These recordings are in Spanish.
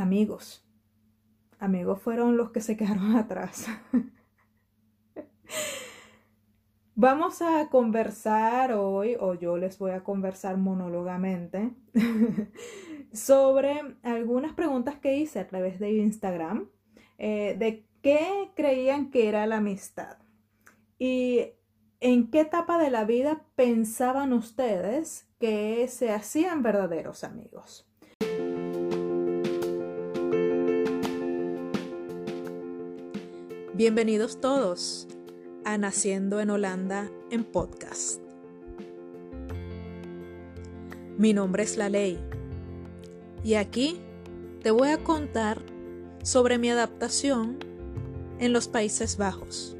amigos. Amigos fueron los que se quedaron atrás. Vamos a conversar hoy, o yo les voy a conversar monólogamente, sobre algunas preguntas que hice a través de Instagram, eh, de qué creían que era la amistad y en qué etapa de la vida pensaban ustedes que se hacían verdaderos amigos. Bienvenidos todos a Naciendo en Holanda en podcast. Mi nombre es La Ley y aquí te voy a contar sobre mi adaptación en los Países Bajos,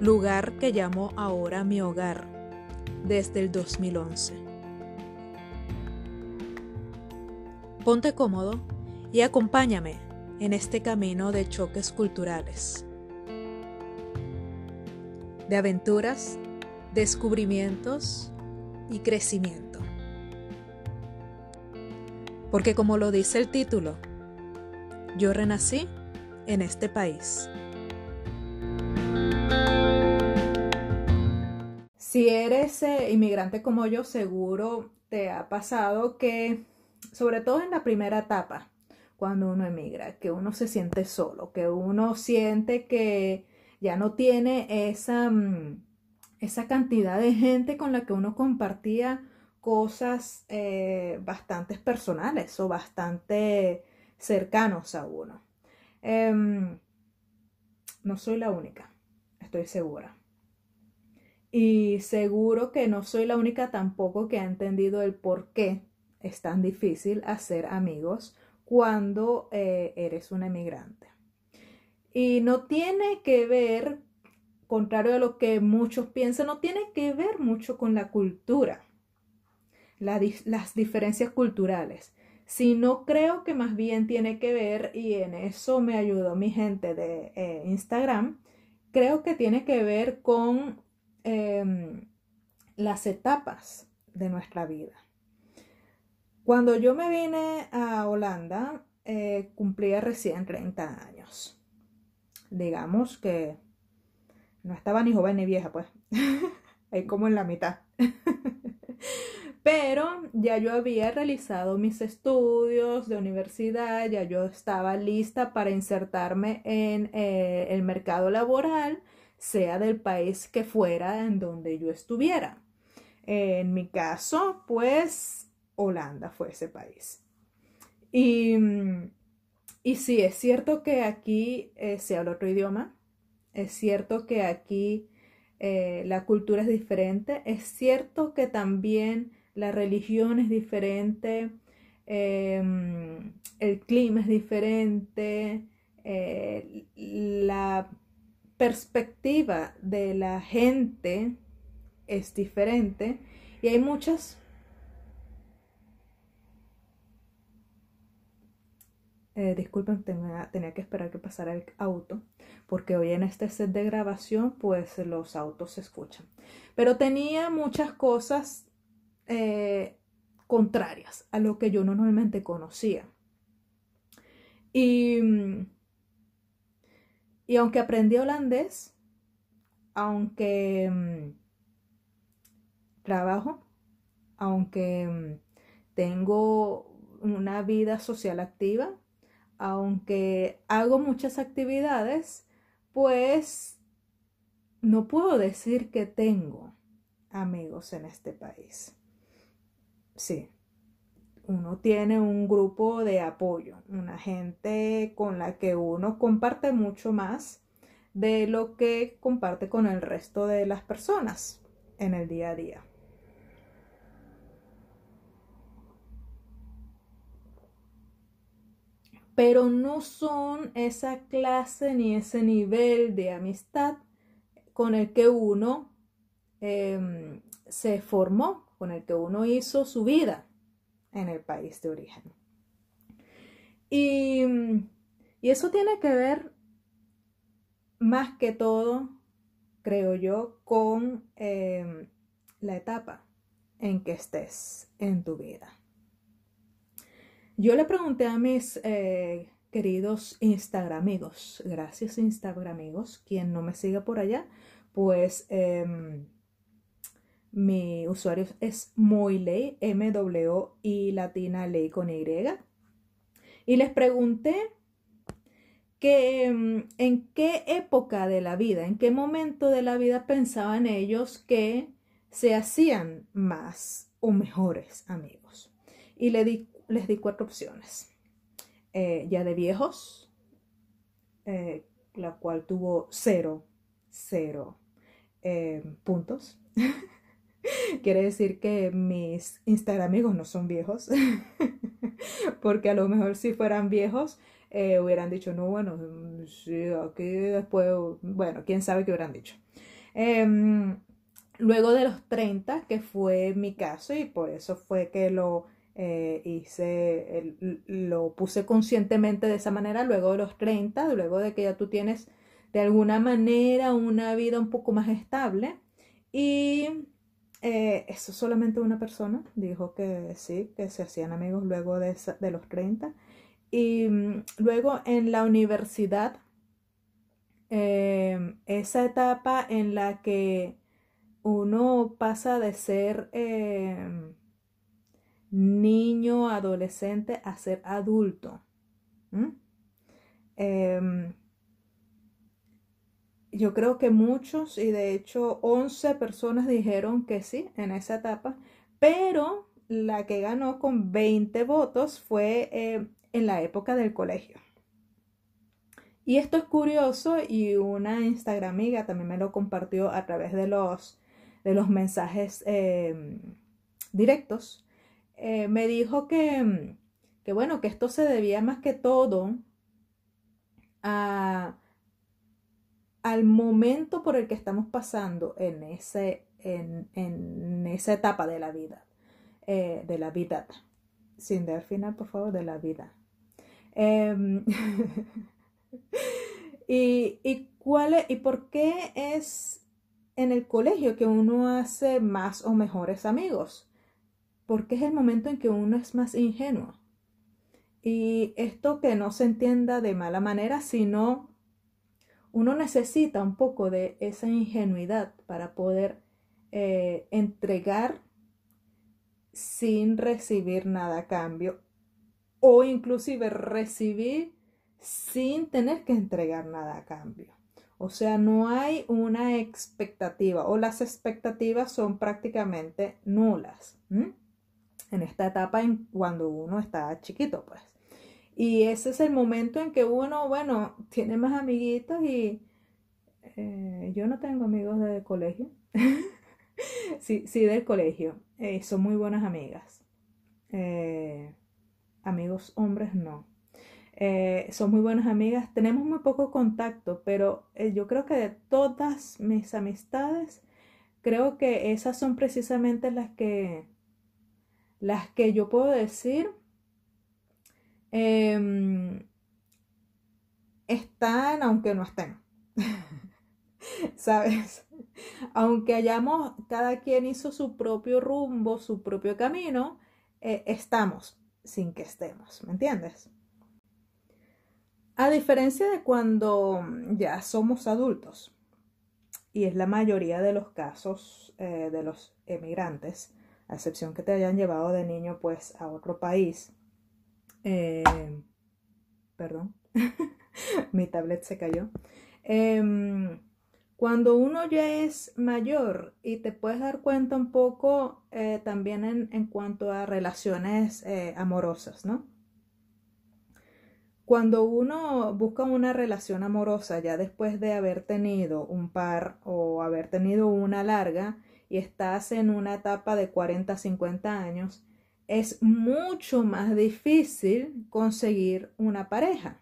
lugar que llamo ahora mi hogar desde el 2011. Ponte cómodo y acompáñame en este camino de choques culturales de aventuras, descubrimientos y crecimiento. Porque como lo dice el título, yo renací en este país. Si eres eh, inmigrante como yo, seguro te ha pasado que, sobre todo en la primera etapa, cuando uno emigra, que uno se siente solo, que uno siente que ya no tiene esa, mm, esa cantidad de gente con la que uno compartía cosas eh, bastante personales o bastante cercanos a uno. Em, no soy la única, estoy segura. Y seguro que no soy la única tampoco que ha entendido el por qué es tan difícil hacer amigos cuando eh, eres un emigrante. Y no tiene que ver, contrario a lo que muchos piensan, no tiene que ver mucho con la cultura, las diferencias culturales, sino creo que más bien tiene que ver, y en eso me ayudó mi gente de eh, Instagram, creo que tiene que ver con em, las etapas de nuestra vida. Cuando yo me vine a Holanda, eh, cumplía recién 30 años digamos que no estaba ni joven ni vieja, pues, ahí como en la mitad. Pero ya yo había realizado mis estudios de universidad, ya yo estaba lista para insertarme en eh, el mercado laboral, sea del país que fuera en donde yo estuviera. En mi caso, pues, Holanda fue ese país. Y mm, y sí, es cierto que aquí eh, se habla otro idioma, es cierto que aquí eh, la cultura es diferente, es cierto que también la religión es diferente, em, el clima es diferente, eh, la perspectiva de la gente es diferente. Y hay muchas Eh, disculpen, tenía, tenía, que esperar que pasara el auto, porque hoy en este set de grabación, pues los autos se escuchan. Pero tenía muchas cosas eh, contrarias a lo que yo normalmente conocía. Y, y aunque aprendí holandés, aunque mm, trabajo, aunque mm, tengo una vida social activa, aunque hago muchas actividades, pues no puedo decir que tengo amigos en este país. Sí, uno tiene un grupo de apoyo, una gente con la que uno comparte mucho más de lo que comparte con el resto de las personas en el día a día. Pero no son esa clase ni ese nivel de amistad con el que uno em, se formó, con el que uno hizo su vida en el país de origen. Y, eso tiene que ver más que todo, creo yo, con em, la etapa en que estés en tu vida. Yo le pregunté a mis eh, queridos Instagramigos, gracias Instagramigos, quien no me siga por allá, pues em, mi usuario es Moiley, M-W y latina ley con Y. Y les pregunté que em, en qué época de la vida, en qué momento de la vida pensaban ellos que se hacían más o mejores amigos. Y les di, les di cuatro opciones. Eh, ya de viejos, eh, la cual tuvo cero, cero eh, puntos. Quiere decir que mis Instagram amigos no son viejos, porque a lo mejor si fueran viejos hubieran dicho, no, bueno, sí, aquí después, bueno, quién sabe qué hubieran dicho. Em, luego de los 30, que fue mi caso, y por eso fue que lo eh, hice, lo puse conscientemente de esa manera luego de los 30, luego de que ya tú tienes de alguna manera una vida un poco más estable. Y eh, eso solamente una persona dijo que sí, que se hacían amigos luego de, los 30. Y mm, luego en la universidad, em, esa etapa en la que uno pasa de ser em, niño, adolescente, a ser adulto. Em, yo creo que muchos, y de hecho 11 personas dijeron que sí en esa etapa, pero la que ganó con 20 votos fue em, en la época del colegio. Y esto es curioso y una Instagram amiga también me lo compartió a través de los, de los mensajes em, directos eh, me dijo que, que, bueno, que esto se debía más que todo a, al momento por el que estamos pasando en, ese, en, en esa etapa de la vida, eh, de la vida, sin dar final, por favor, de la vida. Em, y, y, cuál ¿Y por qué es en el colegio que uno hace más o mejores amigos? Porque es el momento en que uno es más ingenuo. Y esto que no se entienda de mala manera, sino uno necesita un poco de esa ingenuidad para poder eh, entregar sin recibir nada a cambio o inclusive recibir sin tener que entregar nada a cambio. O sea, no hay una expectativa o las expectativas son prácticamente nulas en esta etapa en cuando uno está chiquito, pues. Y ese es el momento en que uno, bueno, tiene más amiguitos y eh, yo no tengo amigos de colegio. sí, sí, del colegio. Eh, son muy buenas amigas. Eh, amigos hombres no. son muy buenas amigas. Tenemos muy poco contacto, pero yo creo que de todas mis amistades, creo que esas son precisamente las que las que yo puedo decir em, están aunque no estén. ¿Sabes? Aunque hayamos, cada quien hizo su propio rumbo, su propio camino, eh, estamos sin que estemos, ¿me entiendes? A diferencia de cuando ya somos adultos, y es la mayoría de los casos eh, de los emigrantes, a excepción que te hayan llevado de niño pues a otro país. Eh, perdón, mi tablet se cayó. Em, cuando uno ya es mayor y te puedes dar cuenta un poco eh, también en, cuanto a relaciones eh, amorosas, ¿no? Cuando uno busca una relación amorosa ya después de haber tenido un par o haber tenido una larga, y estás en una etapa de 40, 50 años, es mucho más difícil conseguir una pareja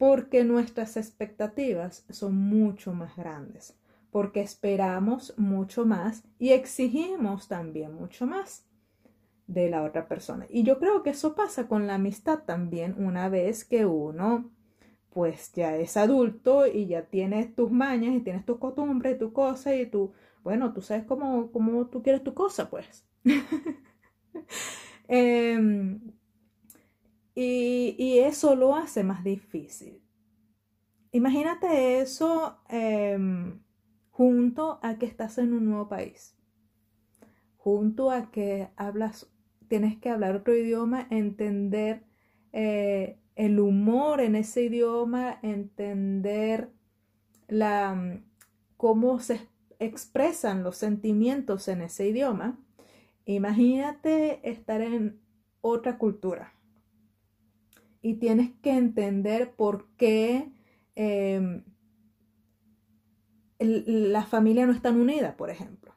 porque nuestras expectativas son mucho más grandes, porque esperamos mucho más y exigimos también mucho más de la otra persona. Y yo creo que eso pasa con la amistad también una vez que uno pues ya es adulto y ya tienes tus mañas y tienes tus costumbres y tu cosa y tu bueno, tú sabes cómo, cómo tú quieres tu cosa, pues. Em, y, eso lo hace más difícil. Imagínate eso em, junto a que estás en un nuevo país, junto a que hablas, tienes que hablar otro idioma, entender eh, el humor en ese idioma, entender la, cómo se expresan los sentimientos en ese idioma. Imagínate estar en otra cultura y tienes que entender por qué eh, la familia no están unida, por ejemplo,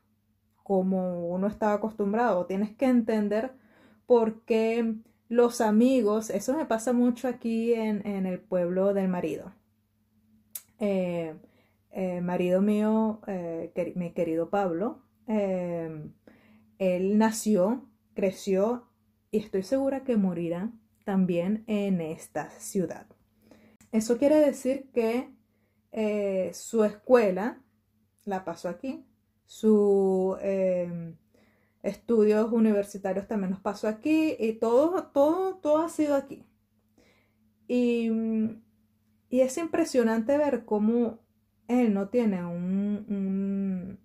como uno estaba acostumbrado. Tienes que entender por qué los amigos, eso me pasa mucho aquí en, el pueblo del marido. Eh, eh, marido mío, eh, mi querido Pablo, él nació, creció y estoy segura que morirá también en esta ciudad. Eso quiere decir que eh, su escuela la pasó aquí, sus em, estudios universitarios también los pasó aquí y todo, todo, todo ha sido aquí. Y, y es impresionante ver cómo él no tiene un,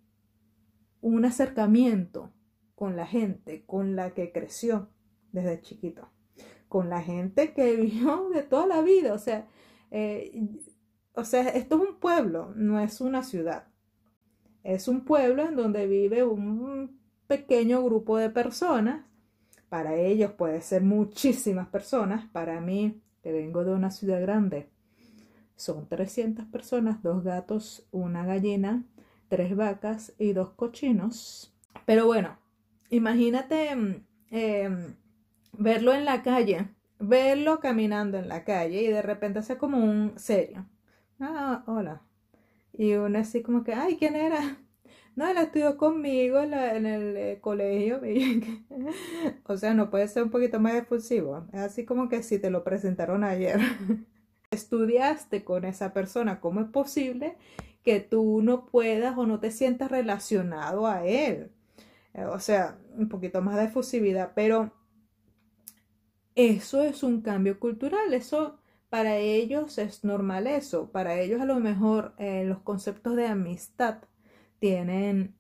un, acercamiento con la gente con la que creció desde chiquito, con la gente que vivió de toda la vida, o sea, eh, o sea, esto es un pueblo, no es una ciudad. Es un pueblo en donde vive un pequeño grupo de personas. Para ellos puede ser muchísimas personas. Para mí, que vengo de una ciudad grande, son 300 personas, dos gatos, una gallina, tres vacas y dos cochinos. Pero bueno, imagínate em, em, verlo en la calle verlo caminando en la calle y de repente hace como un serio. Ah, hola. Y uno así como que, ay, ¿quién era? No, él estudió conmigo en, el eh, colegio. o sea, no puede ser un poquito más expulsivo. Es así como que si te lo presentaron ayer. Estudiaste con esa persona. ¿Cómo es posible que tú no puedas o no te sientas relacionado a él? Eh, o sea, un poquito más de efusividad. Pero eso es un cambio cultural, eso para ellos es normal eso, para ellos a lo mejor eh, los conceptos de amistad tienen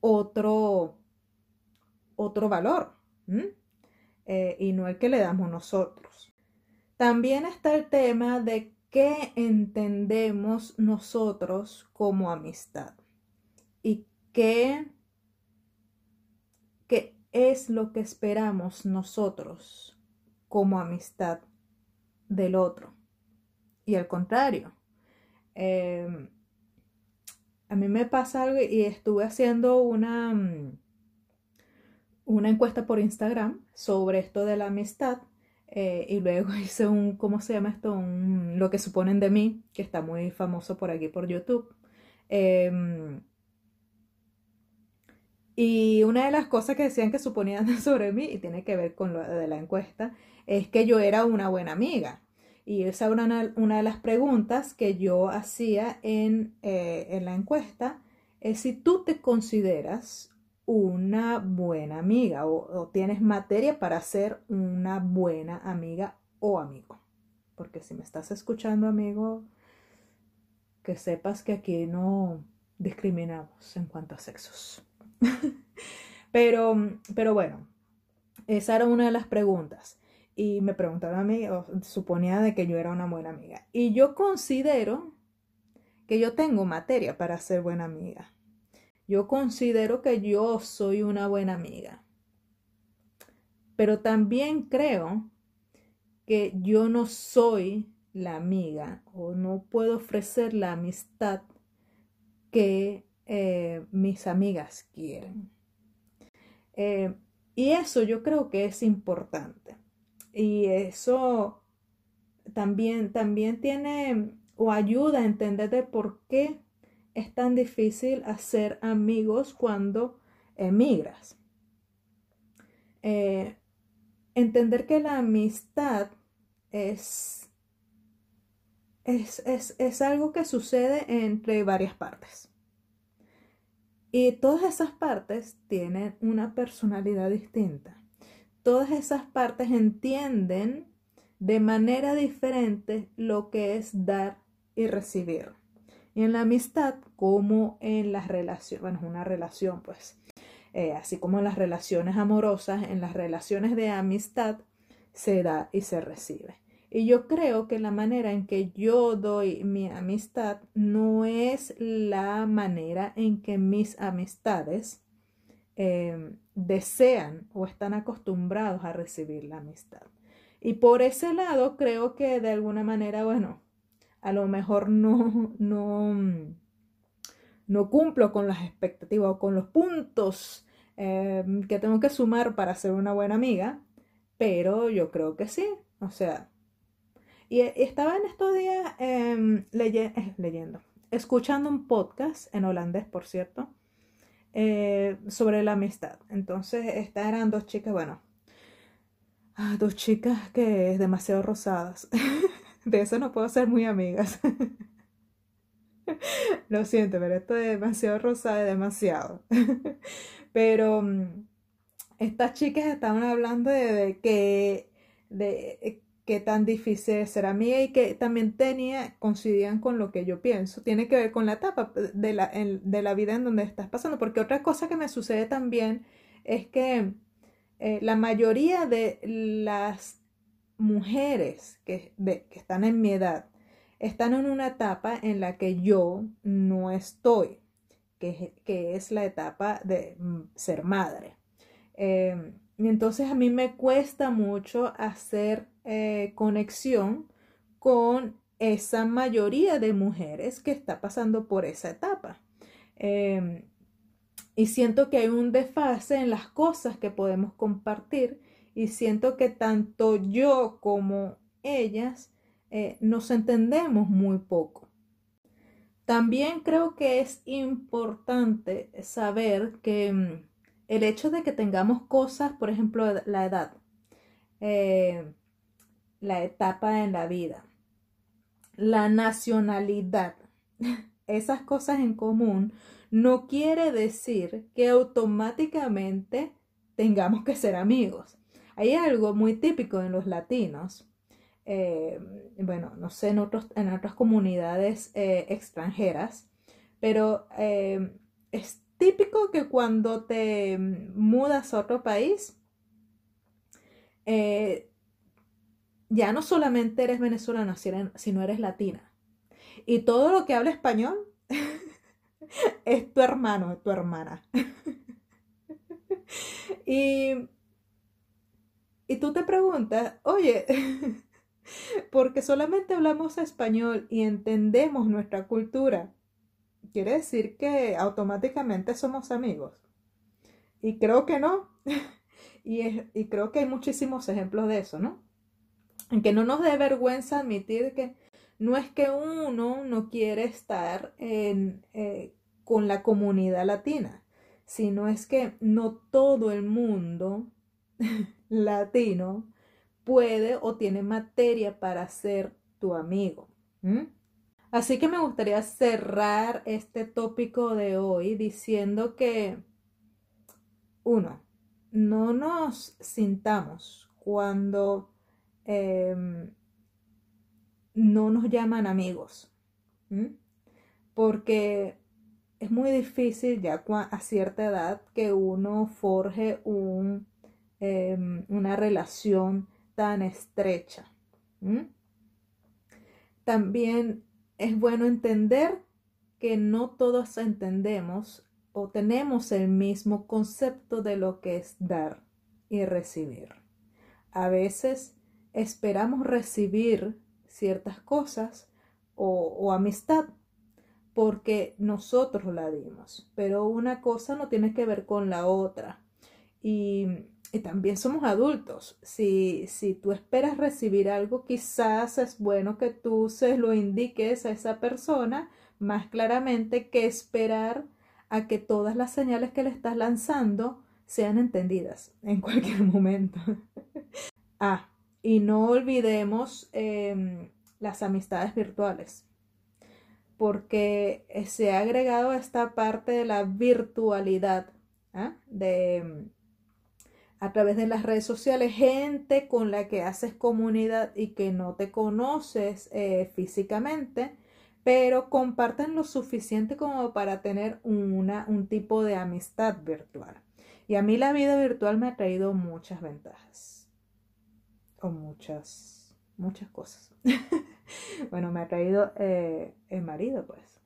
otro, otro valor eh, y no el que le damos nosotros. También está el tema de qué entendemos nosotros como amistad y qué, qué es lo que esperamos nosotros como amistad del otro. Y al contrario, em, a mí me pasa algo y estuve haciendo una, una encuesta por Instagram sobre esto de la amistad eh, y luego hice un, ¿cómo se llama esto? Un, lo que suponen de mí, que está muy famoso por aquí por YouTube. Em, y una de las cosas que decían que suponían sobre mí, y tiene que ver con lo de la encuesta, es que yo era una buena amiga. Y esa era una, de las preguntas que yo hacía en, eh, en la encuesta, es si tú te consideras una buena amiga o, tienes materia para ser una buena amiga o amigo. Porque si me estás escuchando, amigo, que sepas que aquí no discriminamos en cuanto a sexos. pero, pero bueno, esa era una de las preguntas. Y me preguntaron a mí, suponía de que yo era una buena amiga. Y yo considero que yo tengo materia para ser buena amiga. Yo considero que yo soy una buena amiga. Pero también creo que yo no soy la amiga o no puedo ofrecer la amistad que eh, mis amigas quieren. Eh, y eso yo creo que es importante. Y eso también, también tiene o ayuda a entender de por qué es tan difícil hacer amigos cuando emigras. Eh, entender que la amistad es, es, es algo que sucede entre varias partes. Y todas esas partes tienen una personalidad distinta, todas esas partes entienden de manera diferente lo que es dar y recibir. Y en la amistad, como en las relaciones, bueno, es una relación, pues, eh, así como en las relaciones amorosas, en las relaciones de amistad, se da y se recibe. Y yo creo que la manera en que yo doy mi amistad no es la manera en que mis amistades em, desean o están acostumbrados a recibir la amistad. Y por ese lado creo que de alguna manera, bueno, a lo mejor no, no, no cumplo con las expectativas o con los puntos em, que tengo que sumar para ser una buena amiga, pero yo creo que sí. O sea, y estaba en estos días em, eh, leyendo, escuchando un podcast en holandés, por cierto, eh, sobre la amistad. Entonces, estas eran dos chicas, bueno, ah, dos chicas que es demasiado rosadas. De eso no puedo ser muy amigas. Lo siento, pero esto es demasiado rosada, demasiado. Pero mm, estas chicas estaban hablando de, que de qué tan difícil es ser amiga y que también tenía, coincidían con lo que yo pienso. Tiene que ver con la etapa de la, de la vida en donde estás pasando. Porque otra cosa que me sucede también es que eh, la mayoría de las mujeres que, están en mi edad están en una etapa en la que yo no estoy, que, es la etapa de mm, ser madre. Eh, y entonces a mí me cuesta mucho hacer eh, conexión con esa mayoría de mujeres que está pasando por esa etapa. Em, y siento que hay un desfase en las cosas que podemos compartir y siento que tanto yo como ellas eh, nos entendemos muy poco. También creo que es importante saber que mm, el hecho de que tengamos cosas, por ejemplo, la edad, eh, la etapa en la vida, la nacionalidad, esas cosas en común, no quiere decir que automáticamente tengamos que ser amigos. Hay algo muy típico en los latinos, eh, bueno, no sé, en, otros, en otras comunidades eh, extranjeras, pero eh, es típico que cuando te mudas a otro país, ya no solamente eres venezolana, sino eres latina. Y todo lo que habla español es tu hermano, tu hermana. y, y tú te preguntas, oye, porque solamente hablamos español y entendemos nuestra cultura, ¿quiere decir que automáticamente somos amigos? Y creo que no. y, creo que hay muchísimos ejemplos de eso, ¿no? en que no nos dé vergüenza admitir que no es que uno no quiere estar eh, con la comunidad latina, sino es que no todo el mundo latino puede o tiene materia para ser tu amigo. Así que me gustaría cerrar este tópico de hoy diciendo que, uno, no nos sintamos cuando Em, no nos llaman amigos. Porque es muy difícil ya a cierta edad que uno forje un, em, una relación tan estrecha. También es bueno entender que no todos entendemos o tenemos el mismo concepto de lo que es dar y recibir. A veces esperamos recibir ciertas cosas o, amistad porque nosotros la dimos, pero una cosa no tiene que ver con la otra. Y, también somos adultos. Si, si tú esperas recibir algo, quizás es bueno que tú se lo indiques a esa persona más claramente que esperar a que todas las señales que le estás lanzando sean entendidas en cualquier momento. ah, y no olvidemos em, las amistades virtuales, porque se ha agregado esta parte de la virtualidad, ¿ah? de a través de las redes sociales, gente con la que haces comunidad y que no te conoces eh, físicamente, pero comparten lo suficiente como para tener una, un tipo de amistad virtual. Y a mí la vida virtual me ha traído muchas ventajas. O muchas, muchas cosas. bueno, me ha traído eh, el marido, pues.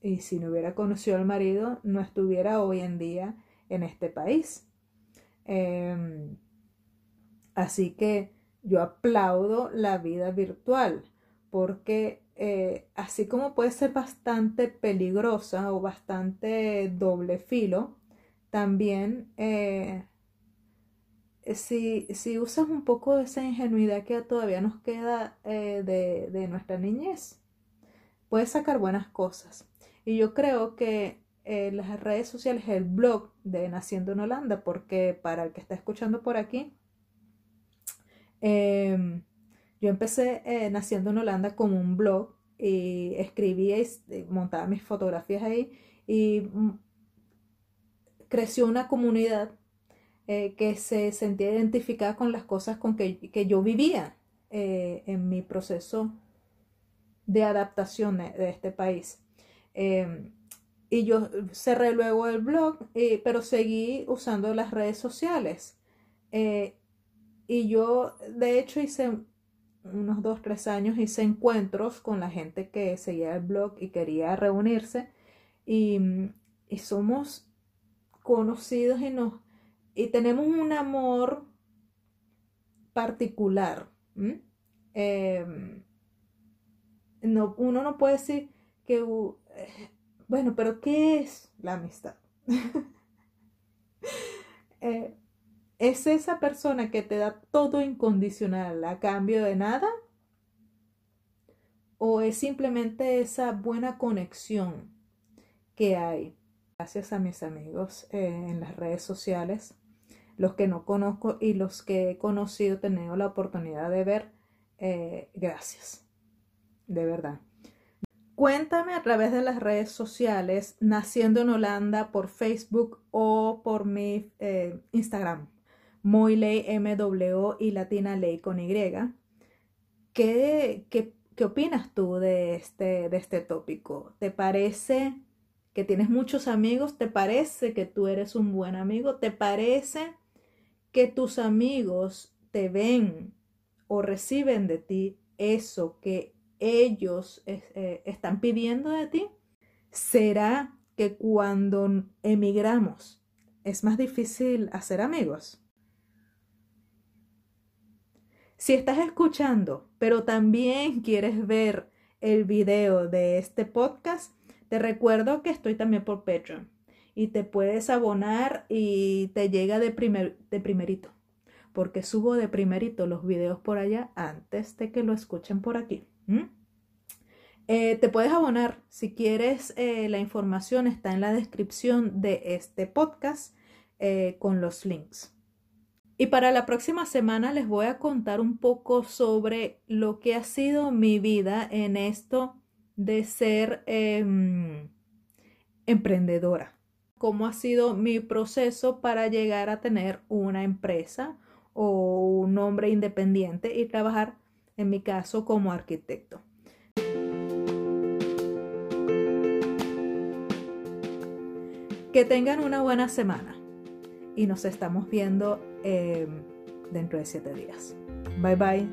Y si no hubiera conocido al marido, no estuviera hoy en día en este país. Em, así que yo aplaudo la vida virtual porque eh, así como puede ser bastante peligrosa o bastante doble filo, también eh, si, si, usas un poco de esa ingenuidad que todavía nos queda eh, de, de, nuestra niñez, puedes sacar buenas cosas. Y yo creo que las redes sociales, el blog de Naciendo en Holanda, porque para el que está escuchando por aquí, em, yo empecé Naciendo en Holanda como un blog y escribía y montaba mis fotografías ahí y mm, creció una comunidad eh, que se sentía identificada con las cosas con que, yo vivía eh, en mi proceso de adaptación de, este país. Em, y yo cerré luego el blog, eh, pero seguí usando las redes sociales. y yo, de hecho, hice unos dos, tres años, hice encuentros con la gente que seguía el blog y quería reunirse. Y, somos conocidos y nos y tenemos un amor particular. Em, no, uno no puede decir que, eh, bueno, pero ¿qué es la amistad? Eh, ¿Es esa persona que te da todo incondicional a cambio de nada? ¿O es simplemente esa buena conexión que hay? Gracias a mis amigos eh, en las redes sociales, los que no conozco y los que he conocido, tenido la oportunidad de ver, eh, gracias, de verdad. Cuéntame a través de las redes sociales, naciendo en Holanda por Facebook o por mi eh, Instagram, Moyley MW y Latina Ley con Y. ¿Qué, qué, qué opinas tú de este, de este tópico? ¿Te parece que tienes muchos amigos, te parece que tú eres un buen amigo, te parece que tus amigos te ven o reciben de ti eso que ellos eh, están pidiendo de ti. ¿Será que cuando emigramos es más difícil hacer amigos? Si estás escuchando, pero también quieres ver el video de este podcast, te recuerdo que estoy también por Patreon y te puedes abonar y te llega de, primer, de primerito, porque subo de primerito los videos por allá antes de que lo escuchen por aquí. Eh, te puedes abonar si quieres, eh, la información está en la descripción de este podcast eh, con los links. Y para la próxima semana les voy a contar un poco sobre lo que ha sido mi vida en esto de ser em, emprendedora. ¿Cómo ha sido mi proceso para llegar a tener una empresa o un hombre independiente y trabajar, en mi caso, como arquitecto? Que tengan una buena semana y nos estamos viendo em, dentro de siete días. Bye bye.